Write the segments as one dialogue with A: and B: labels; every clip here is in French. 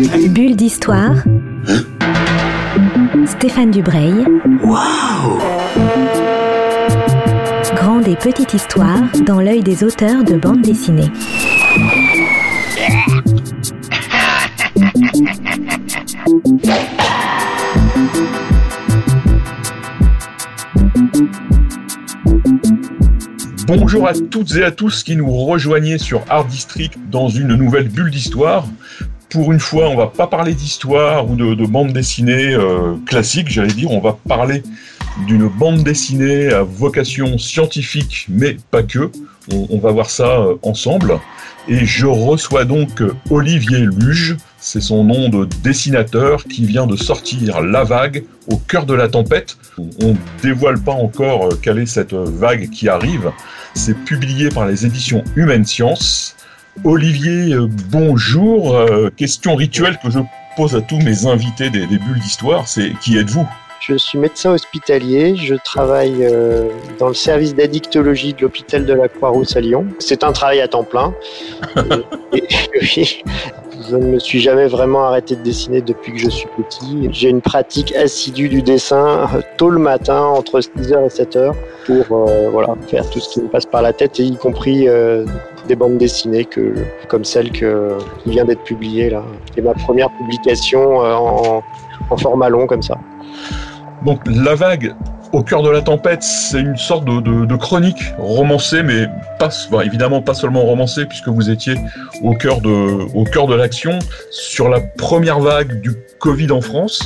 A: Bulle d'histoire. Stéphane Dubreuil.
B: Waouh
A: Grande et petite histoire dans l'œil des auteurs de bande dessinée.
C: Bonjour à toutes et à tous qui nous rejoignez sur Art District dans une nouvelle bulle d'histoire. Pour une fois, on va pas parler d'histoire ou de, de bande dessinée euh, classique, j'allais dire, on va parler d'une bande dessinée à vocation scientifique, mais pas que. On, va voir ça euh, ensemble. Et je reçois donc Olivier Luge, c'est son nom de dessinateur qui vient de sortir La Vague au cœur de la tempête. On dévoile pas encore euh, quelle est cette vague qui arrive. C'est publié par les éditions Humaine Science. Olivier, euh, bonjour. Euh, question rituelle que je pose à tous mes invités des, des bulles d'histoire, c'est qui êtes-vous?
D: Je suis médecin hospitalier, je travaille euh, dans le service d'addictologie de l'hôpital de la Croix-Rousse à Lyon. C'est un travail à temps plein. Et- je ne me suis jamais vraiment arrêté de dessiner depuis que je suis petit. J'ai une pratique assidue du dessin euh, tôt le matin, entre 6h et 7h, pour euh, voilà, faire tout ce qui me passe par la tête, et y compris euh, des bandes dessinées que, comme celle que, qui vient d'être publiée là. C'est ma première publication en, en format long comme ça.
C: Donc La Vague au cœur de la tempête, c'est une sorte de, chronique romancée, mais pas, évidemment pas seulement romancée, puisque vous étiez au cœur de, au cœur de l'action sur la première vague du Covid en France.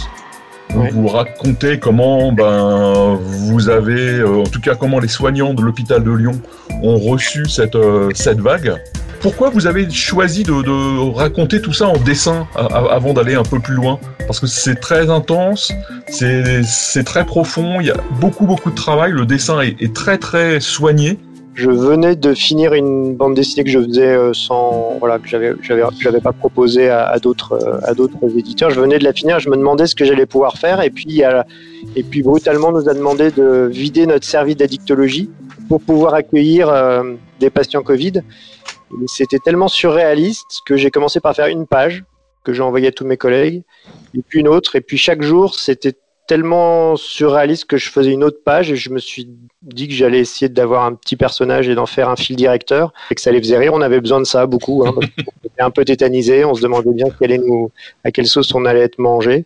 D: Ouais.
C: Vous racontez comment ben, vous avez, euh, en tout cas comment les soignants de l'hôpital de Lyon ont reçu cette, euh, cette vague. Pourquoi vous avez choisi de, de raconter tout ça en dessin avant d'aller un peu plus loin? Parce que c'est très intense, c'est c'est très profond, il y a beaucoup beaucoup de travail, le dessin est, est très très soigné.
D: Je venais de finir une bande dessinée que je faisais euh, sans, voilà, que j'avais, j'avais, j'avais pas proposé à, d'autres, euh, à d'autres éditeurs. Je venais de la finir, je me demandais ce que j'allais pouvoir faire, et puis, et puis brutalement, nous a demandé de vider notre service d'addictologie pour pouvoir accueillir euh, des patients Covid. C'était tellement surréaliste que j'ai commencé par faire une page que j'ai envoyée à tous mes collègues, et puis une autre, et puis chaque jour, c'était tellement surréaliste que je faisais une autre page et je me suis dit que j'allais essayer d'avoir un petit personnage et d'en faire un fil directeur et que ça les faisait rire. On avait besoin de ça beaucoup. Hein, qu'on était un peu tétanisé. On se demandait bien à quelle sauce on allait être mangé.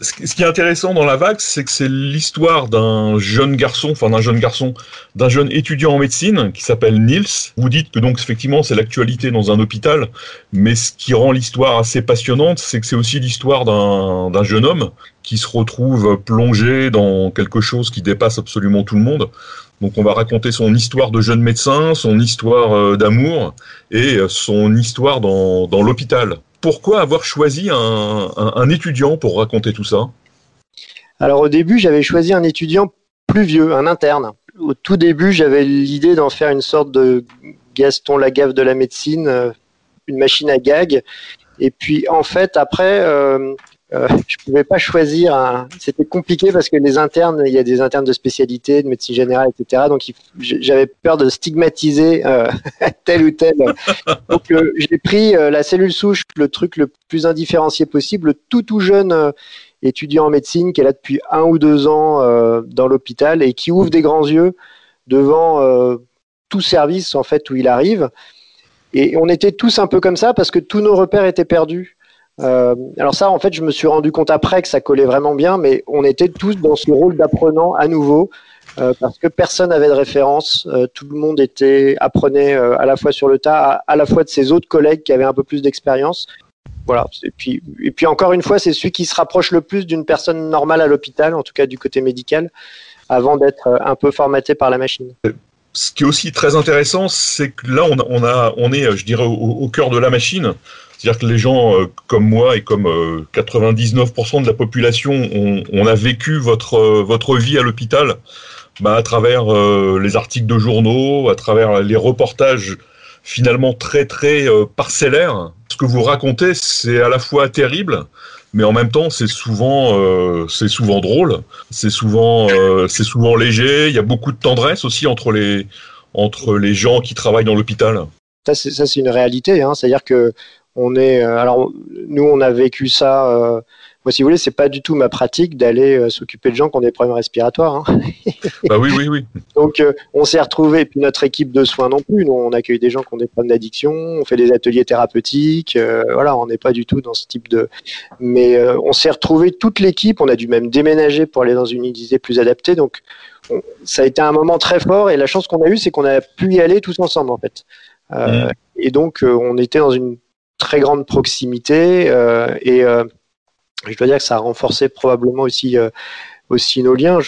C: Ce qui est intéressant dans la vague, c'est que c'est l'histoire d'un jeune garçon, enfin d'un jeune garçon, d'un jeune étudiant en médecine qui s'appelle Niels. Vous dites que donc effectivement c'est l'actualité dans un hôpital, mais ce qui rend l'histoire assez passionnante, c'est que c'est aussi l'histoire d'un jeune homme qui se retrouve plongé dans quelque chose qui dépasse absolument tout le monde. Donc on va raconter son histoire de jeune médecin, son histoire euh, d'amour et euh, son histoire dans, dans l'hôpital. Pourquoi avoir choisi un, un- étudiant pour raconter tout ça?
D: Alors au début, j'avais choisi un étudiant plus vieux, un interne. Au tout début, j'avais l'idée d'en faire une sorte de Gaston Lagaffe de la médecine, euh, une machine à gag. Et puis en fait, après, euh, je pouvais pas choisir. C'était compliqué parce que les internes, il y a des internes de spécialité, de médecine générale, etc. Donc j'avais peur de stigmatiser euh, tel ou tel. Donc euh, j'ai pris euh, la cellule souche, le truc le plus indifférencié possible, le tout tout jeune. étudiant en médecine qui est là depuis un ou deux ans dans l'hôpital et qui ouvre des grands yeux devant tout service en fait où il arrive. Et on était tous un peu comme ça parce que tous nos repères étaient perdus. Euh, alors ça, en fait, je me suis rendu compte après que ça collait vraiment bien, mais on était tous dans ce rôle d'apprenant à nouveau euh, parce que personne n'avait de référence. Euh, tout le monde était apprenait à la fois sur le tas, à, à la fois de ses autres collègues qui avaient un peu plus d'expérience. Voilà. Et puis, et puis encore une fois, c'est celui qui se rapproche le plus d'une personne normale à l'hôpital, en tout cas du côté médical, avant d'être un peu formaté par la machine.
C: Ce qui est aussi très intéressant, c'est que là, on, est, je dirais, au, cœur de la machine. C'est-à-dire que les gens euh, comme moi et comme euh, 99% de la population, on, a vécu votre, euh, vie à l'hôpital bah, à travers euh, les articles de journaux, à travers les reportages finalement très très euh, parcellaires. Ce que vous racontez, c'est à la fois terrible, mais en même temps, c'est souvent, euh, c'est souvent drôle, c'est souvent, euh, c'est souvent léger. Il y a beaucoup de tendresse aussi entre les, entre les gens qui travaillent dans l'hôpital.
D: Ça, c'est une réalité. Hein. C'est-à-dire que on est, alors nous, on a vécu ça moi, si vous voulez, c'est pas du tout ma pratique d'aller euh, s'occuper de gens qui ont des problèmes respiratoires. Hein.
C: bah oui, oui, oui.
D: Donc, euh, on s'est retrouvé, et puis notre équipe de soins non plus. Nous, on accueille des gens qui ont des problèmes d'addiction, on fait des ateliers thérapeutiques. Euh, voilà, on n'est pas du tout dans ce type de. Mais on s'est retrouvé toute l'équipe. On a dû même déménager pour aller dans une unité plus adaptée. Donc, ça a été un moment très fort. Et la chance qu'on a eue, c'est qu'on a pu y aller tous ensemble, en fait. Mmh. Et donc, on était dans une très grande proximité et je dois dire que ça a renforcé probablement aussi, euh, nos liens.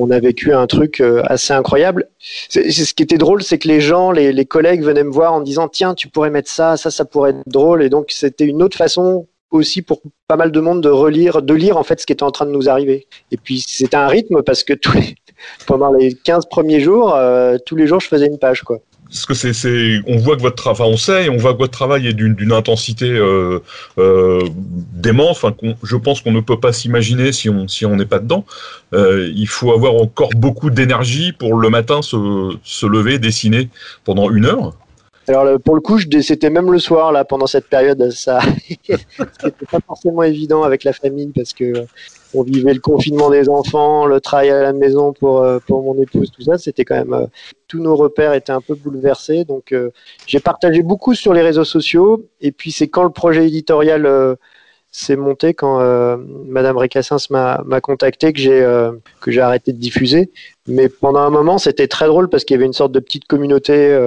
D: On a vécu un truc euh, assez incroyable. Ce qui était drôle, c'est que les gens, les, collègues venaient me voir en disant tiens, tu pourrais mettre ça, ça, ça pourrait être drôle. Et donc c'était une autre façon aussi pour pas mal de monde de relire, de lire en fait ce qui était en train de nous arriver. Et puis c'était un rythme parce que pendant les 15 premiers jours, euh, tous les jours je faisais une page quoi
C: parce que c'est, c'est, on voit que votre travail, on sait, on voit que votre travail est d'une, d'une intensité euh, euh, dément. Enfin, je pense qu'on ne peut pas s'imaginer si on si on n'est pas dedans. Euh, il faut avoir encore beaucoup d'énergie pour le matin se, se lever, dessiner pendant une heure.
D: Alors pour le coup, c'était même le soir là pendant cette période, ça, c'était pas forcément évident avec la famille parce que on vivait le confinement des enfants, le travail à la maison pour, euh, pour mon épouse, tout ça. C'était quand même. Euh, tous nos repères étaient un peu bouleversés. Donc, euh, j'ai partagé beaucoup sur les réseaux sociaux. Et puis, c'est quand le projet éditorial s'est monté, quand Madame Récassens m'a contacté, que j'ai que j'ai arrêté de diffuser. Mais pendant un moment, c'était très drôle parce qu'il y avait une sorte de petite communauté.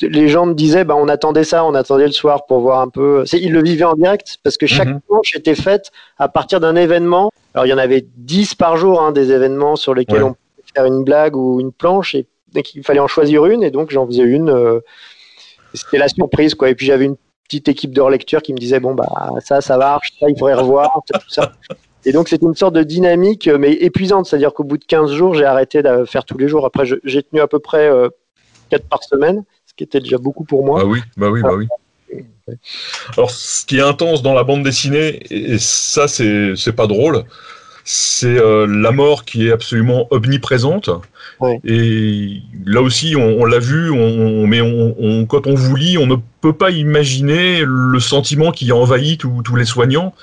D: les gens me disaient, bah, on attendait ça, on attendait le soir pour voir un peu. Ils le vivaient en direct parce que chaque mm était faite à partir d'un événement alors il y en avait 10 par jour, hein, des événements sur lesquels on pouvait faire une blague ou une planche, et, il fallait en choisir une, et donc j'en faisais une. Euh, c'était la surprise, quoi. Et puis j'avais une petite équipe de relecture qui me disait bon bah ça, ça marche, ça il faudrait revoir, tout ça. Et donc c'était une sorte de dynamique, euh, mais épuisante, c'est-à-dire qu'au bout de 15 jours, j'ai arrêté de faire tous les jours. Après, j'ai tenu à peu près euh, 4 par semaine, ce qui était déjà beaucoup pour moi.
C: Bah oui, bah oui, bah oui. Alors, ce qui est intense dans la bande dessinée, et ça, c'est, c'est pas drôle, c'est euh, la mort qui est absolument omniprésente. Et là aussi, on, l'a vu, on, mais on, quand on vous lit, on ne peut pas imaginer le sentiment qui envahit tous les soignants.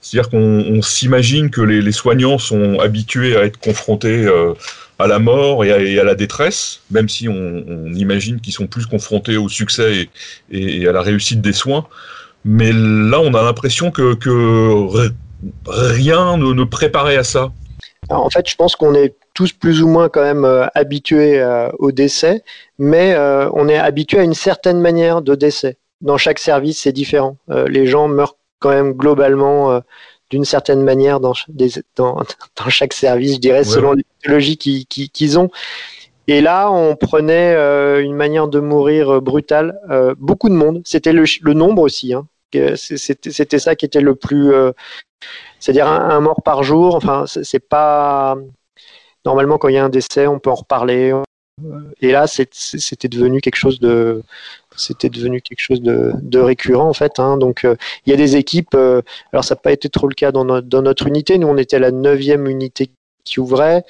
C: C'est-à-dire qu'on s'imagine que les, soignants sont habitués à être confrontés euh, à la mort et à, la détresse, même si on, imagine qu'ils sont plus confrontés au succès et, à la réussite des soins. Mais là, on a l'impression que, rien ne, préparait à ça.
D: en fait, je pense qu'on est tous plus ou moins quand même euh, habitués euh, au décès, mais euh, on est habitué à une certaine manière de décès. Dans chaque service, c'est différent. les gens meurent quand même globalement d'une certaine manière dans, dans, dans, chaque service, je dirais, selon les technologies qu'ils ont. Et là, on prenait une manière de mourir brutale. Beaucoup de monde. C'était le, le, nombre aussi. Hein. C'était ça qui était le plus. C'est-à-dire un, mort par jour. Enfin, c'est pas. Normalement, quand il y a un décès, on peut en reparler. Et là, c'était devenu quelque chose de, c'était devenu quelque chose de, récurrent en fait. Hein. Donc euh, il y a des équipes, euh, alors ça n'a pas été trop le cas dans notre unité, nous on était la neuvième unité qui ouvrait,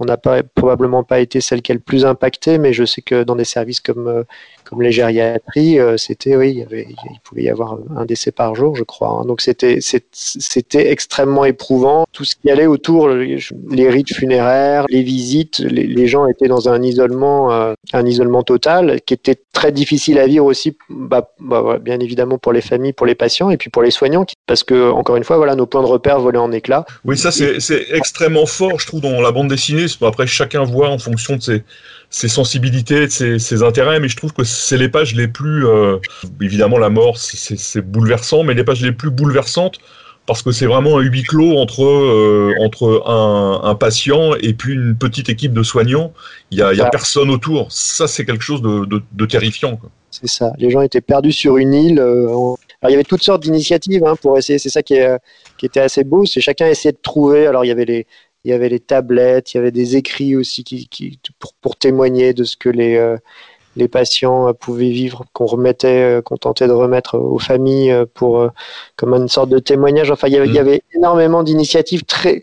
D: on n'a pas, probablement pas été celle qui a le plus impacté, mais je sais que dans des services comme, euh, comme les gériatries, euh, c'était, oui, il, y avait, il pouvait y avoir un décès par jour, je crois. Hein. Donc c'était, c'était extrêmement éprouvant. Tout ce qui allait autour, les rites funéraires, les visites, les, gens étaient dans un isolement, euh, un isolement total, qui était très difficile à vivre aussi, bah, bah, bien évidemment pour les familles, pour les patients, et puis pour les soignants, parce que encore une fois, voilà, nos points de repère volaient en éclats.
C: Oui, ça c'est, extrêmement fort, je trouve, dans la bande dessinée. Après, chacun voit en fonction de ses sensibilités, ses, ses, intérêts, mais je trouve que c'est les pages les plus... Euh, évidemment, la mort, c'est bouleversant, mais les pages les plus bouleversantes, parce que c'est vraiment un huis clos entre, euh, entre un, un, patient et puis une petite équipe de soignants. Il n'y a, y a personne autour. Ça, c'est quelque chose de, de, de terrifiant.
D: C'est ça. Les gens étaient perdus sur une île. Euh, alors, il y avait toutes sortes d'initiatives hein, pour essayer. C'est ça qui, est, qui était assez beau. C'est chacun essayait de trouver. Alors, il y avait les, il y avait les tablettes, il y avait des écrits aussi qui, pour, témoigner de ce que les, euh, les patients euh, pouvaient vivre, qu'on remettait, euh, qu'on tentait de remettre aux familles pour, comme une sorte de témoignage. Enfin, il y avait, il y mm. avait énormément d'initiatives très,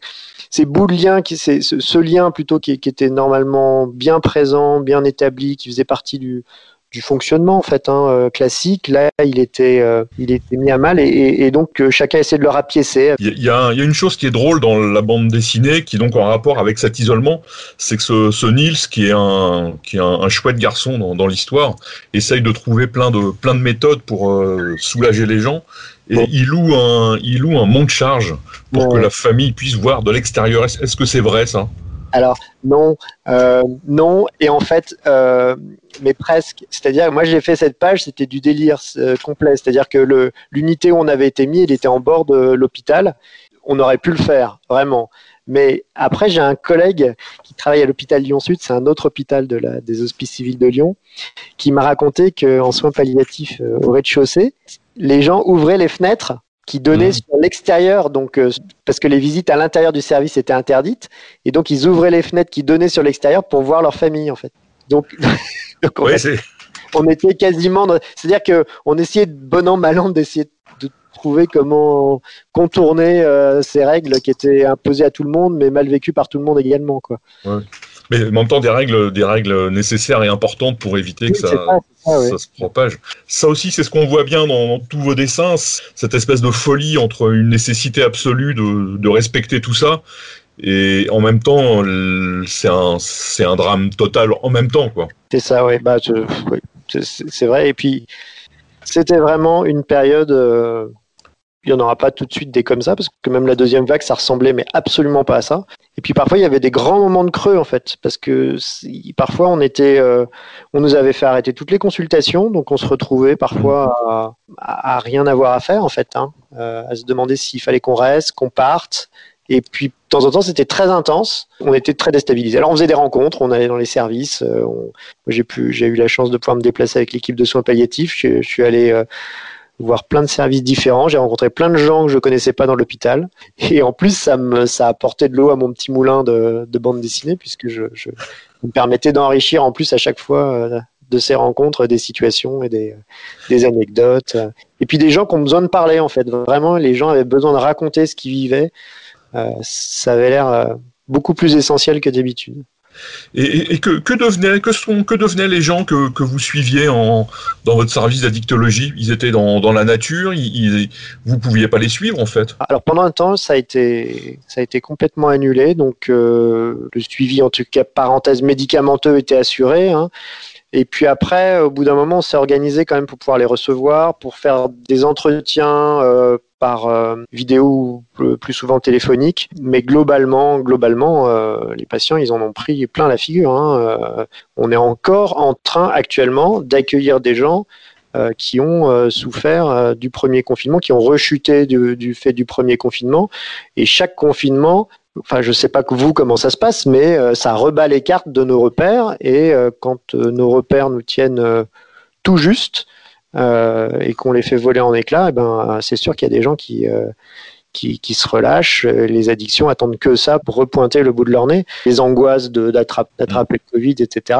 D: ces bouts de lien, qui, ce, ce lien plutôt qui, qui, était normalement bien présent, bien établi, qui faisait partie du, du fonctionnement en fait hein, euh, classique. Là, il était, euh, il était mis à mal et, donc euh, chacun essaie de le rapiécer.
C: Il y, a, une chose qui est drôle dans la bande dessinée, qui est donc en rapport avec cet isolement, c'est que ce, ce, Niels, qui est un, qui est un, chouette garçon dans, l'histoire, essaye de trouver plein de, plein de méthodes pour soulager les gens. Et il loue un, il loue un monte-charge pour que la famille puisse voir de l'extérieur. Est-ce que c'est vrai ça?
D: Alors non, euh, non, et en fait, euh, mais presque. C'est-à-dire, moi j'ai fait cette page, c'était du délire euh, complet. C'est-à-dire que l'unité où on avait été mis, elle était en bord de l'hôpital. On aurait pu le faire, vraiment. Mais après, j'ai un collègue qui travaille à l'hôpital Lyon-Sud, c'est un autre hôpital des hospices civils de Lyon, qui m'a raconté qu'en soins palliatifs au rez-de-chaussée, les gens ouvraient les fenêtres qui donnait mmh. sur l'extérieur, donc euh, parce que les visites à l'intérieur du service étaient interdites, et donc ils ouvraient les fenêtres qui donnaient sur l'extérieur pour voir leur famille en fait. Donc, on, était quasiment, c'est-à-dire que on essayait de bon an mal an d'essayer de trouver comment contourner euh, ces règles qui étaient imposées à tout le monde, mais mal vécues par tout le monde également quoi.
C: Ouais. Mais en même temps, des règles, des règles nécessaires et importantes pour éviter que ça, ça, se propage. Ça aussi, c'est ce qu'on voit bien dans, tous vos dessins, cette espèce de folie entre une nécessité absolue de, de respecter tout ça et en même temps, c'est un, c'est un drame total en même temps, quoi.
D: C'est ça, ouais. Bah, oui, c'est vrai. Et puis, c'était vraiment une période. Euh, il n'y en aura pas tout de suite des comme ça, parce que même la deuxième vague, ça ressemblait, mais absolument pas à ça. Et puis parfois, il y avait des grands moments de creux, en fait, parce que parfois, on était, euh, on nous avait fait arrêter toutes les consultations, donc on se retrouvait parfois à, rien avoir à faire, en fait, hein, euh, à se demander s'il fallait qu'on reste, qu'on parte. Et puis, de temps en temps, c'était très intense. On était très déstabilisés. Alors, on faisait des rencontres, on allait dans les services. Euh, j'ai eu la chance de pouvoir me déplacer avec l'équipe de soins palliatifs. Je suis allé voir plein de services différents. J'ai rencontré plein de gens que je connaissais pas dans l'hôpital. Et en plus, ça me, ça a apporté de l'eau à mon petit moulin de, de bande dessinée puisque je, je me permettais d'enrichir en plus à chaque fois euh, de ces rencontres, des situations et des, des anecdotes. Et puis des gens qui ont besoin de parler en fait. Vraiment, les gens avaient besoin de raconter ce qu'ils vivaient. Euh, ça avait l'air euh, beaucoup plus essentiel que d'habitude.
C: Et, que, devenaient, que, sont, que devenaient les gens que, vous suiviez en, dans votre service d'addictologie? Ils étaient dans, dans la nature Vous ne pouviez pas les suivre en fait?
D: Alors pendant un temps, ça a été, ça a été complètement annulé. Donc euh, le suivi, en tout cas parenthèse médicamenteux, était assuré. Hein. Et puis après, au bout d'un moment, on s'est organisé quand même pour pouvoir les recevoir, pour faire des entretiens euh, par euh, vidéo plus souvent téléphonique. Mais globalement, globalement, euh, les patients, ils en ont pris plein la figure. Hein. on est encore en train actuellement d'accueillir des gens qui ont souffert du premier confinement, qui ont rechuté du, fait du premier confinement. Et chaque confinement Enfin, je sais pas vous comment ça se passe, mais euh, ça rebat les cartes de nos repères. Et euh, quand euh, nos repères nous tiennent tout juste et qu'on les fait voler en éclats, eh ben, c'est sûr qu'il y a des gens qui, qui, se relâchent. Les addictions attendent que ça pour repointer le bout de leur nez. Les angoisses d'attraper le Covid, etc.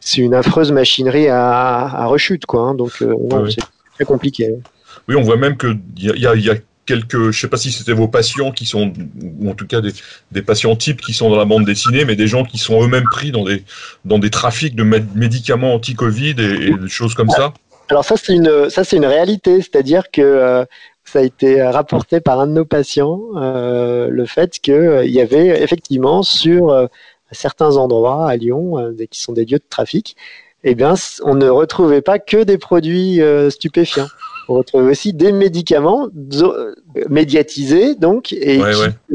D: C'est une affreuse machinerie à, rechute, quoi. Hein. donc, c'est très compliqué.
C: Oui, on voit même qu'il y a, y a quelques, je sais pas si c'était vos patients qui sont, ou en tout cas des, des, patients types qui sont dans la bande dessinée, mais des gens qui sont eux-mêmes pris dans des, dans des trafics de médicaments anti-Covid et, des choses comme ça.
D: Alors ça c'est une, ça c'est une réalité, c'est-à-dire que euh, ça a été rapporté par un de nos patients, euh, le fait qu'il euh, y avait effectivement sur certains endroits à Lyon, qui sont des lieux de trafic, eh bien, on ne retrouvait pas que des produits stupéfiants on retrouve aussi des médicaments médiatisés, donc, et qui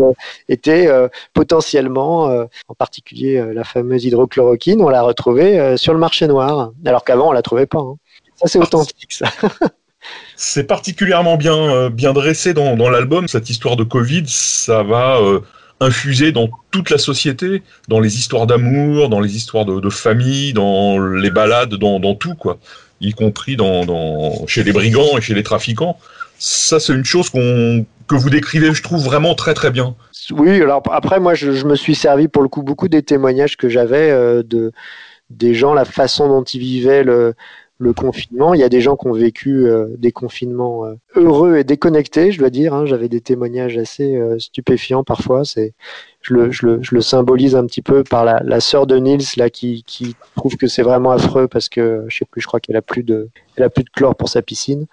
D: étaient potentiellement, en particulier la fameuse hydrochloroquine, on l'a retrouvée sur le marché noir, alors qu'avant on la trouvait pas. Hein. Ça, c'est authentique, ça.
C: c'est particulièrement bien, bien dressé dans, l'album, cette histoire de Covid, ça va infuser dans toute la société, dans les histoires d'amour, dans les histoires de, famille, dans les balades, dans, dans tout, quoi y compris dans, chez les brigands et chez les trafiquants. Ça, c'est une chose qu'on que vous décrivez, je trouve, vraiment très très bien.
D: Oui, alors après, moi, je, me suis servi pour le coup beaucoup des témoignages que j'avais euh, de des gens, la façon dont ils vivaient le, le confinement. Il y a des gens qui ont vécu euh, des confinements euh, heureux et déconnectés, je dois dire. Hein. J'avais des témoignages assez euh, stupéfiants parfois. C'est, je le, je, le, je le, symbolise un petit peu par la, la sœur de Nils là qui, qui trouve que c'est vraiment affreux parce que je sais plus, je crois qu'elle a plus de, elle a plus de chlore pour sa piscine.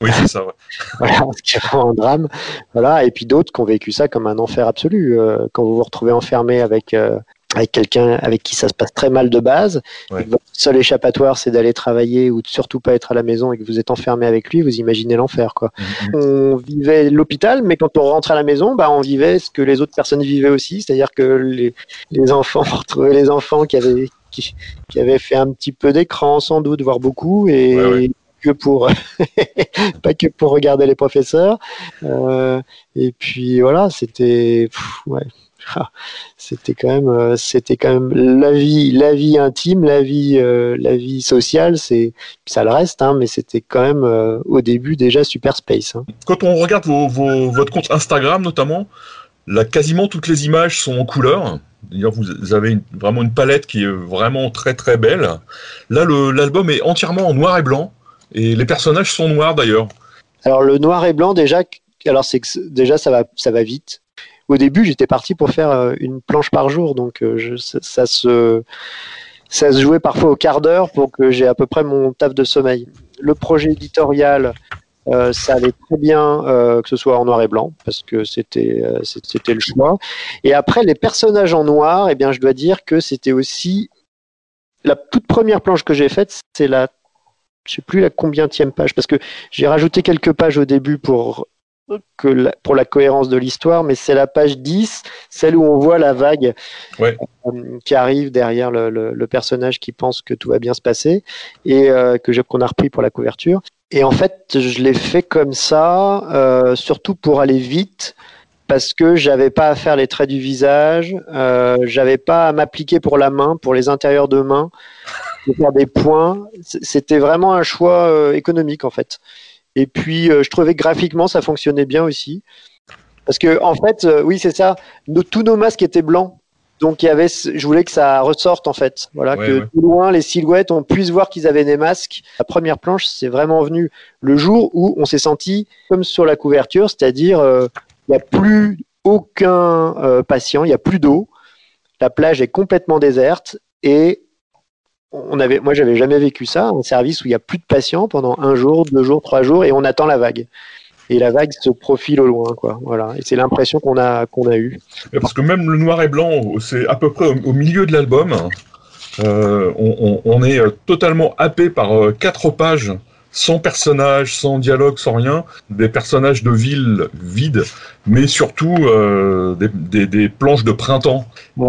C: Oui, c'est ça. Ouais.
D: voilà, ce qui est vraiment un drame. Voilà, et puis d'autres qui ont vécu ça comme un enfer absolu. quand vous vous retrouvez enfermé avec avec quelqu'un avec qui ça se passe très mal de base,
C: Ouais.
D: votre seul échappatoire c'est d'aller travailler ou de surtout pas être à la maison et que vous êtes enfermé avec lui, vous imaginez l'enfer quoi.
C: Mhm.
D: On vivait l'hôpital, mais quand on rentrait à la maison, bah on vivait ce que les autres personnes vivaient aussi, c'est-à-dire que les, les enfants, on retrouvait les enfants qui avaient qui, qui avaient fait un petit peu d'écran sans doute, voire beaucoup, et
C: Ouais, ouais.
D: que pour pas que pour regarder les professeurs. Euh, et puis voilà, c'était ouais. Ah, C'était quand même, euh, c'était quand même la vie, la vie intime, la vie, euh, la vie sociale. C'est, ça le reste, hein, mais c'était quand même euh, au début déjà super space. Hein.
C: Quand on regarde vos, vos- votre compte Instagram notamment, là, quasiment toutes les images sont en couleur. D'ailleurs, vous avez une- vraiment une palette qui est vraiment très très belle. Là, l'album est entièrement en noir et blanc et les personnages sont noirs d'ailleurs.
D: Alors le noir et blanc déjà, alors c'est déjà ça va, ça va vite. Au début, j'étais parti pour faire euh, une planche par jour, donc euh, ça, se ça se jouait parfois au quart d'heure pour que j'ai à peu près mon taf de sommeil. Le projet éditorial, euh, ça allait très bien que ce soit en noir et blanc parce que c'était le choix. Et après les personnages en noir, eh bien je dois dire que c'était aussi la toute première planche que j'ai faite, c'est la je sais plus la combienième page parce que j'ai rajouté quelques pages au début pour que la- pour la cohérence de l'histoire, mais c'est la page 10, celle où on voit la vague
C: Ouais.
D: euh, qui arrive derrière le, le- le personnage qui pense que tout va bien se passer et euh, que qu'on a repris pour la couverture. Et en fait, je l'ai fait comme ça, euh, surtout pour aller vite, parce que j'avais pas à faire les traits du visage, j'avais pas à m'appliquer pour la main, pour les intérieurs de main, de faire des points. C'était vraiment un choix économique en fait. Et puis, euh, je trouvais que graphiquement, ça fonctionnait bien aussi. Parce que, en fait, euh, oui, c'est ça, nos- tous nos masques étaient blancs. Donc, il y avait, je voulais que ça ressorte, en fait. Voilà,
C: Ouais,
D: que
C: ouais.
D: tout loin, les silhouettes, on puisse voir qu'ils avaient des masques. La première planche, c'est vraiment venu le jour où on s'est senti comme sur la couverture, c'est-à-dire, euh, il n'y a plus aucun euh, patient, il n'y a plus d'eau. La plage est complètement déserte et on avait, moi, j'avais jamais vécu ça, un service où il n'y a plus de patients pendant un jour, deux jours, trois jours, et on attend la vague. Et la vague se profile au loin, quoi. Voilà. Et c'est l'impression qu'on a, qu'on a eue.
C: Parce que même le noir et blanc, c'est à peu près au, milieu de l'album. Euh, on est euh, totalement happé par euh, quatre pages sans personnages, sans dialogue, sans rien, des personnages de ville vides, mais surtout euh, des, des- des planches de printemps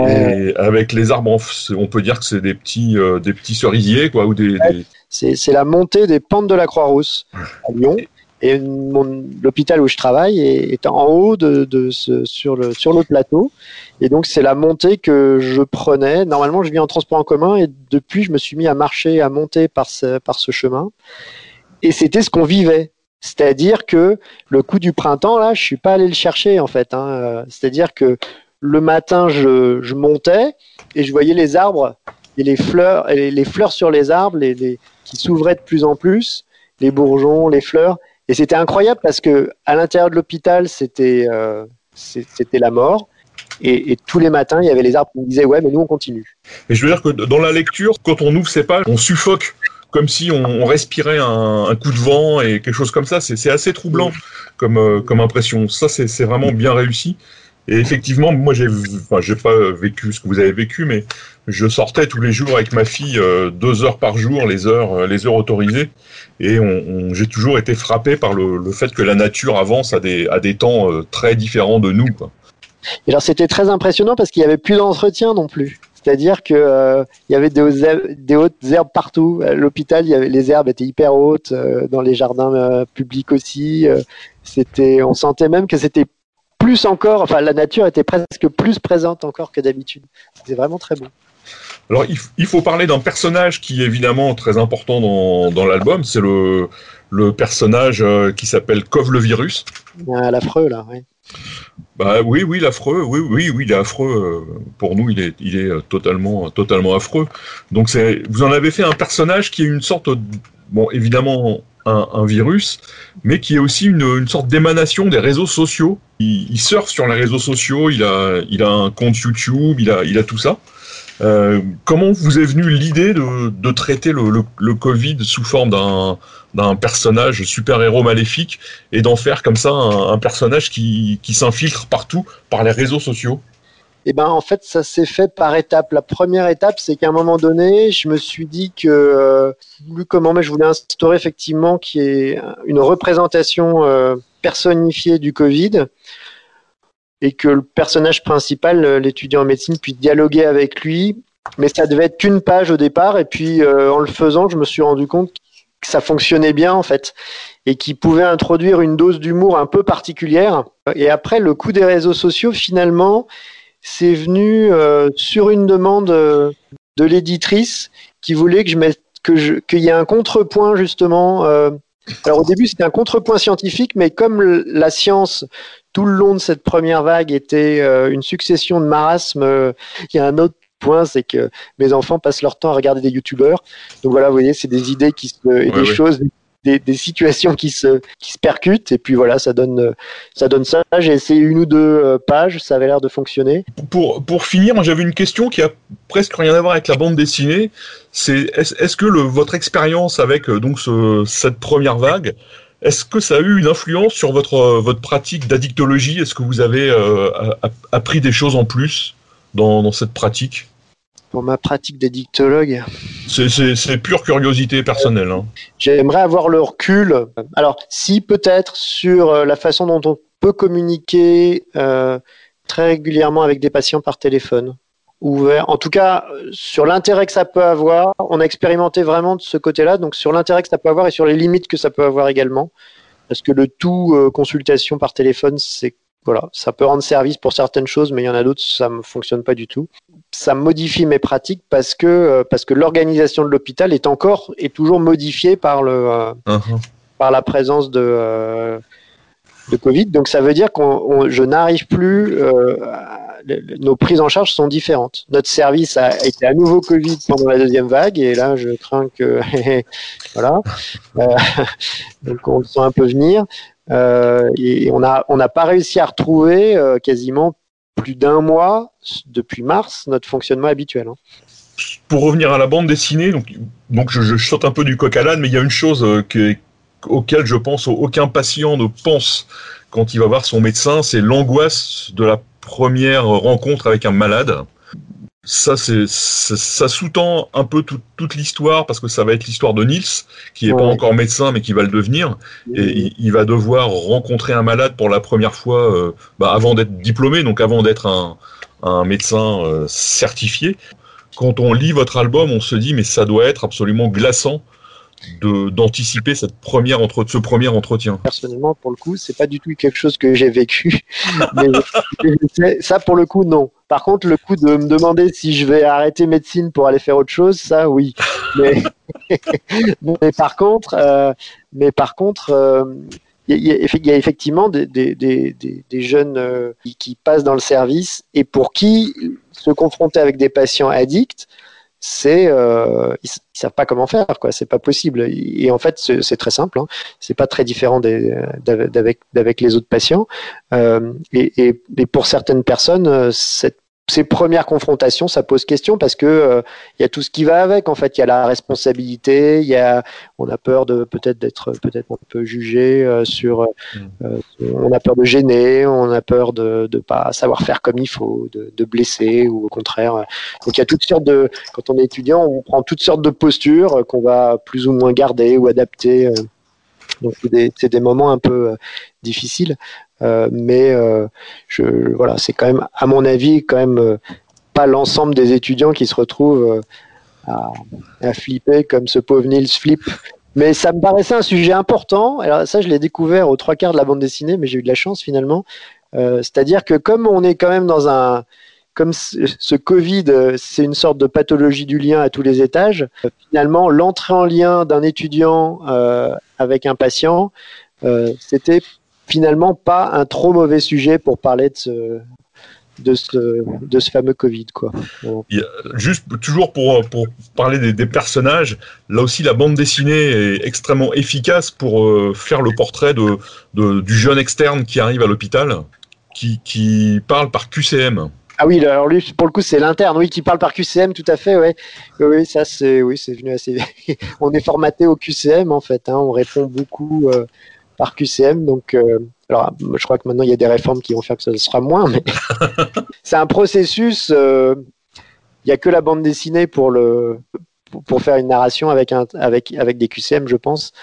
C: et avec les arbres. On peut dire que c'est des petits, euh, des petits cerisiers, quoi, ou des, des-
D: C'est, c'est la montée des pentes de la Croix-Rousse à Lyon. Et l'hôpital où je travaille est, est en haut de, de ce, sur, le, sur le plateau. Et donc, c'est la montée que je prenais. Normalement, je vis en transport en commun et depuis, je me suis mis à marcher, à monter par ce, par ce chemin. Et c'était ce qu'on vivait. C'est-à-dire que le coup du printemps, là, je suis pas allé le chercher, en fait. hein. C'est-à-dire que le matin, je, je montais et je voyais les arbres et les fleurs, et les, fleurs sur les arbres, les, qui s'ouvraient de plus en plus, les bourgeons, les fleurs. Et c'était incroyable parce que à l'intérieur de l'hôpital, c'était euh, c'était la mort. Et, et tous les matins, il y avait les arbres qui me disaient ouais, mais nous on continue.
C: Et je veux dire que dans la lecture, quand on ouvre ces pages, on suffoque comme si on, respirait un, coup de vent et quelque chose comme ça. C'est assez troublant comme, euh, impression. Ça, c'est vraiment bien réussi. Et effectivement, moi, j'ai enfin, pas vécu ce que vous avez vécu, mais je sortais tous les jours avec ma fille euh, deux heures par jour, les heures, euh, les heures autorisées, et j'ai toujours été frappé par le, fait que la nature avance à des, temps très différents de nous.
D: Et alors c'était très impressionnant parce qu'il y avait plus d'entretien non plus. C'est-à-dire que euh, il y avait des, hautes- des hautes herbes partout. À l'hôpital, y avait les herbes étaient hyper hautes, euh, dans les jardins euh, publics aussi. euh, c'était, on sentait même que c'était plus encore, enfin la nature était presque plus présente encore que d'habitude. C'était vraiment très beau.
C: Alors, il, faut parler d'un personnage qui est évidemment très important dans, dans l'album, c'est le, le personnage euh, qui s'appelle Cove le virus.
D: Ah, l'affreux là. Ouais.
C: Bah oui, oui, l'affreux, oui, oui, oui, il est affreux. euh, Pour nous, il est, il est euh, totalement, totalement affreux. Donc c'est, vous en avez fait un personnage qui est une sorte bon, évidemment un, virus, mais qui est aussi une, sorte d'émanation des réseaux sociaux. Il, il, surfe sur les réseaux sociaux, il a, il a un compte YouTube, il a, il a tout ça. Euh, comment vous est venue l'idée de, traiter le, Covid sous forme d'un personnage super-héros maléfique et d'en faire comme ça un, personnage qui, s'infiltre partout par les réseaux sociaux
D: eh ben, en fait, ça s'est fait par étapes. La première étape, c'est qu'à un moment donné, je me suis dit que, euh, comment, mais je voulais instaurer effectivement qu'il y ait une représentation euh, personnifiée du Covid et que le personnage principal, euh, l'étudiant en médecine, puisse dialoguer avec lui. Mais ça devait être qu'une page au départ, et puis euh, en le faisant, je me suis rendu compte que ça fonctionnait bien en fait, et qu'il pouvait introduire une dose d'humour un peu particulière. Et après, le coup des réseaux sociaux, finalement, c'est venu euh, sur une demande de l'éditrice qui voulait que je mette que je qu'il y ait un contrepoint justement. alors au début c'était un contrepoint scientifique, mais comme la science tout le long de cette première vague était euh, une succession de marasmes. Euh, il y a un autre point, c'est que mes enfants passent leur temps à regarder des youtubeurs. Donc voilà, vous voyez, c'est des idées qui se, et des choses, des, situations qui se, qui se percutent. Et puis voilà, ça donne, ça donne ça. J'ai essayé une ou deux euh, pages, ça avait l'air de fonctionner.
C: Pour, pour finir, j'avais une question qui a presque rien à voir avec la bande dessinée. C'est est-ce que le, votre expérience avec donc ce, cette première vague est-ce que ça a eu une influence sur votre, euh, votre pratique d'addictologie? Est-ce que vous avez euh, appris des choses en plus? Dans, cette pratique
D: Pour ma pratique d'addictologue
C: C'est pure curiosité personnelle. Hein.
D: J'aimerais avoir le recul. Alors, si peut-être sur euh, la façon dont on peut communiquer très régulièrement avec des patients par téléphone ouvert. En tout cas, sur l'intérêt que ça peut avoir, on a expérimenté vraiment de ce côté-là, donc sur l'intérêt que ça peut avoir et sur les limites que ça peut avoir également. Parce que le tout euh, consultation par téléphone, c'est voilà, ça peut rendre service pour certaines choses, mais il y en a d'autres, ça ne fonctionne pas du tout. Ça modifie mes pratiques parce que, euh, parce que l'organisation de l'hôpital est encore et toujours modifiée par, le, euh, uh-huh. par la présence de, de Covid. Donc ça veut dire que je n'arrive plus nos prises en charge sont différentes. Notre service a été à nouveau Covid pendant la deuxième vague et là, je crains que voilà, euh, donc on le sent un peu venir. Euh, et on n'a on pas réussi à retrouver euh, quasiment plus d'un mois depuis mars notre fonctionnement habituel. Hein.
C: Pour revenir à la bande dessinée, donc, donc je, saute un peu du coq à l'âne, mais il y a une chose que, auquel je pense aucun patient ne pense quand il va voir son médecin, c'est l'angoisse de la première rencontre avec un malade. Ça, c'est, ça sous-tend un peu toute l'histoire parce que ça va être l'histoire de Nils, qui n'est pas encore médecin mais qui va le devenir. Et il, va devoir rencontrer un malade pour la première fois euh, bah, avant d'être diplômé, donc avant d'être un, médecin euh, certifié. Quand on lit votre album, on se dit mais ça doit être absolument glaçant d'anticiper cette première entre, ce premier entretien
D: Personnellement, pour le coup, c'est pas du tout quelque chose que j'ai vécu. ça, pour le coup, non. Par contre, le coup de me demander si je vais arrêter médecine pour aller faire autre chose, ça, oui. Mais, mais par contre, euh, mais par contre. Euh, il y, a effectivement des, des, des, des jeunes euh, qui, passent dans le service et pour qui se confronter avec des patients addicts, c'est euh, ils, savent pas comment faire quoi. C'est pas possible. Et en fait c'est très simple hein. c'est pas très différent d'avec d'avec les autres patients. Euh, et, et, et, pour certaines personnes euh, cette ces premières confrontations, ça pose question parce que euh, il y a tout ce qui va avec. En fait, il y a la responsabilité, il y a, on a peur de peut-être d'être peut-être un peu jugé euh, sur, euh, mm. on a peur de gêner, on a peur de ne pas savoir faire comme il faut, de, de, blesser ou au contraire. Donc il y a toutes sortes de, quand on est étudiant, on prend toutes sortes de postures qu'on va plus ou moins garder ou adapter. Donc c'est des, des, moments un peu difficiles. Euh, mais euh, je, voilà, c'est quand même, à mon avis, quand même euh, pas l'ensemble des étudiants qui se retrouvent à, flipper comme ce pauvre Nils Flip. Mais ça me paraissait un sujet important. Alors ça, je l'ai découvert aux trois quarts de la bande dessinée, mais j'ai eu de la chance finalement. C'est-à-dire que comme on est quand même dans un, comme ce Covid, c'est une sorte de pathologie du lien à tous les étages, finalement, l'entrée en lien d'un étudiant avec un patient, c'était finalement pas un trop mauvais sujet pour parler de ce, de ce, de ce fameux Covid. Quoi.
C: juste toujours pour, pour parler des, personnages, là aussi la bande dessinée est extrêmement efficace pour euh, faire le portrait de, du jeune externe qui arrive à l'hôpital, qui, qui parle par QCM.
D: Ah oui, alors lui, pour le coup, c'est l'interne, oui, qui parle par QCM, tout à fait, ouais. Oui, ça, c'est, oui, c'est venu assez. on est formaté au QCM, en fait, hein, on répond beaucoup euh, par QCM, donc. Euh, alors, je crois que maintenant il y a des réformes qui vont faire que ça sera moins, mais c'est un processus. Euh, il n'y a que la bande dessinée pour le pour faire une narration avec un avec avec des QCM, je pense.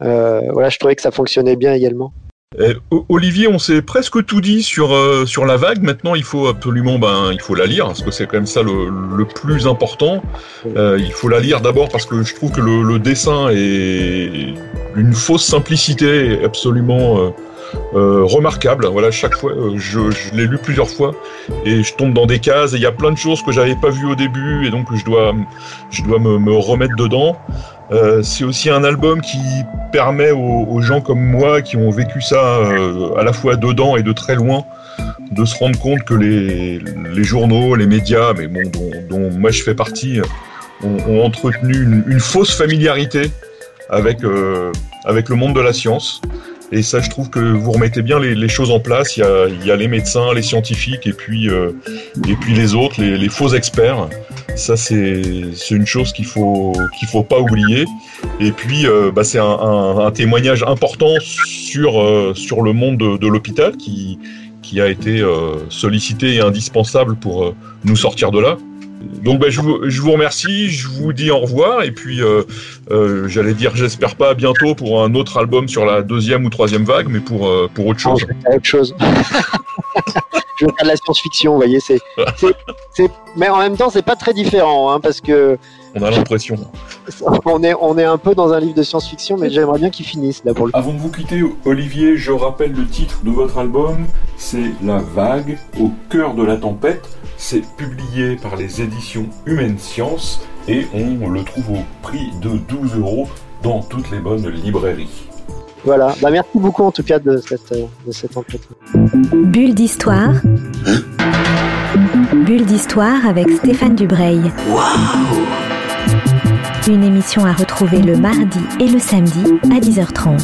D: voilà, je trouvais que ça fonctionnait bien également.
C: Euh, Olivier, on s'est presque tout dit sur, euh, sur la vague. Maintenant, il faut absolument, ben, il faut la lire parce que c'est quand même ça le, plus important. Euh, il faut la lire d'abord parce que je trouve que le, dessin est une fausse simplicité absolument remarquable. Voilà, chaque fois, je, l'ai lu plusieurs fois et je tombe dans des cases. Et il y a plein de choses que j'avais pas vues au début et donc je dois, je dois me, me remettre dedans. Euh, c'est aussi un album qui permet aux, gens comme moi qui ont vécu ça euh, à la fois dedans et de très loin de se rendre compte que les, journaux, les médias, mais bon, dont, moi je fais partie, ont, entretenu une, fausse familiarité avec, euh, avec le monde de la science. Et ça, je trouve que vous remettez bien les, choses en place. Il y, a, les médecins, les scientifiques, et puis, et puis les autres, les faux experts. Ça, c'est une chose qu'il faut qu'il faut pas oublier. Et puis, euh, bah, c'est un, témoignage important sur euh, sur le monde de, l'hôpital qui qui a été euh, sollicité et indispensable pour nous sortir de là. Donc bah, je, vous, je, vous, remercie, je vous dis au revoir et puis j'allais dire j'espère pas à bientôt pour un autre album sur la deuxième ou troisième vague, mais pour, pour autre chose.
D: autre chose. je veux faire de la science-fiction, vous voyez. C'est, mais en même temps, c'est pas très différent, hein, parce que.
C: On a l'impression.
D: On est, on est un peu dans un livre de science-fiction, mais j'aimerais bien qu'il finisse là pour le.
C: Avant de vous quitter, Olivier, je rappelle le titre de votre album. C'est La vague au cœur de la tempête. C'est publié par les éditions Humaine Science et on le trouve au prix de 12 euros dans toutes les bonnes librairies.
D: Voilà, bah, merci beaucoup en tout cas de cette, de cette entretien.
A: Bulle d'histoire. Bulle d'histoire avec Stéphane Dubreuil. Une émission à retrouver le mardi et le samedi à 10h30.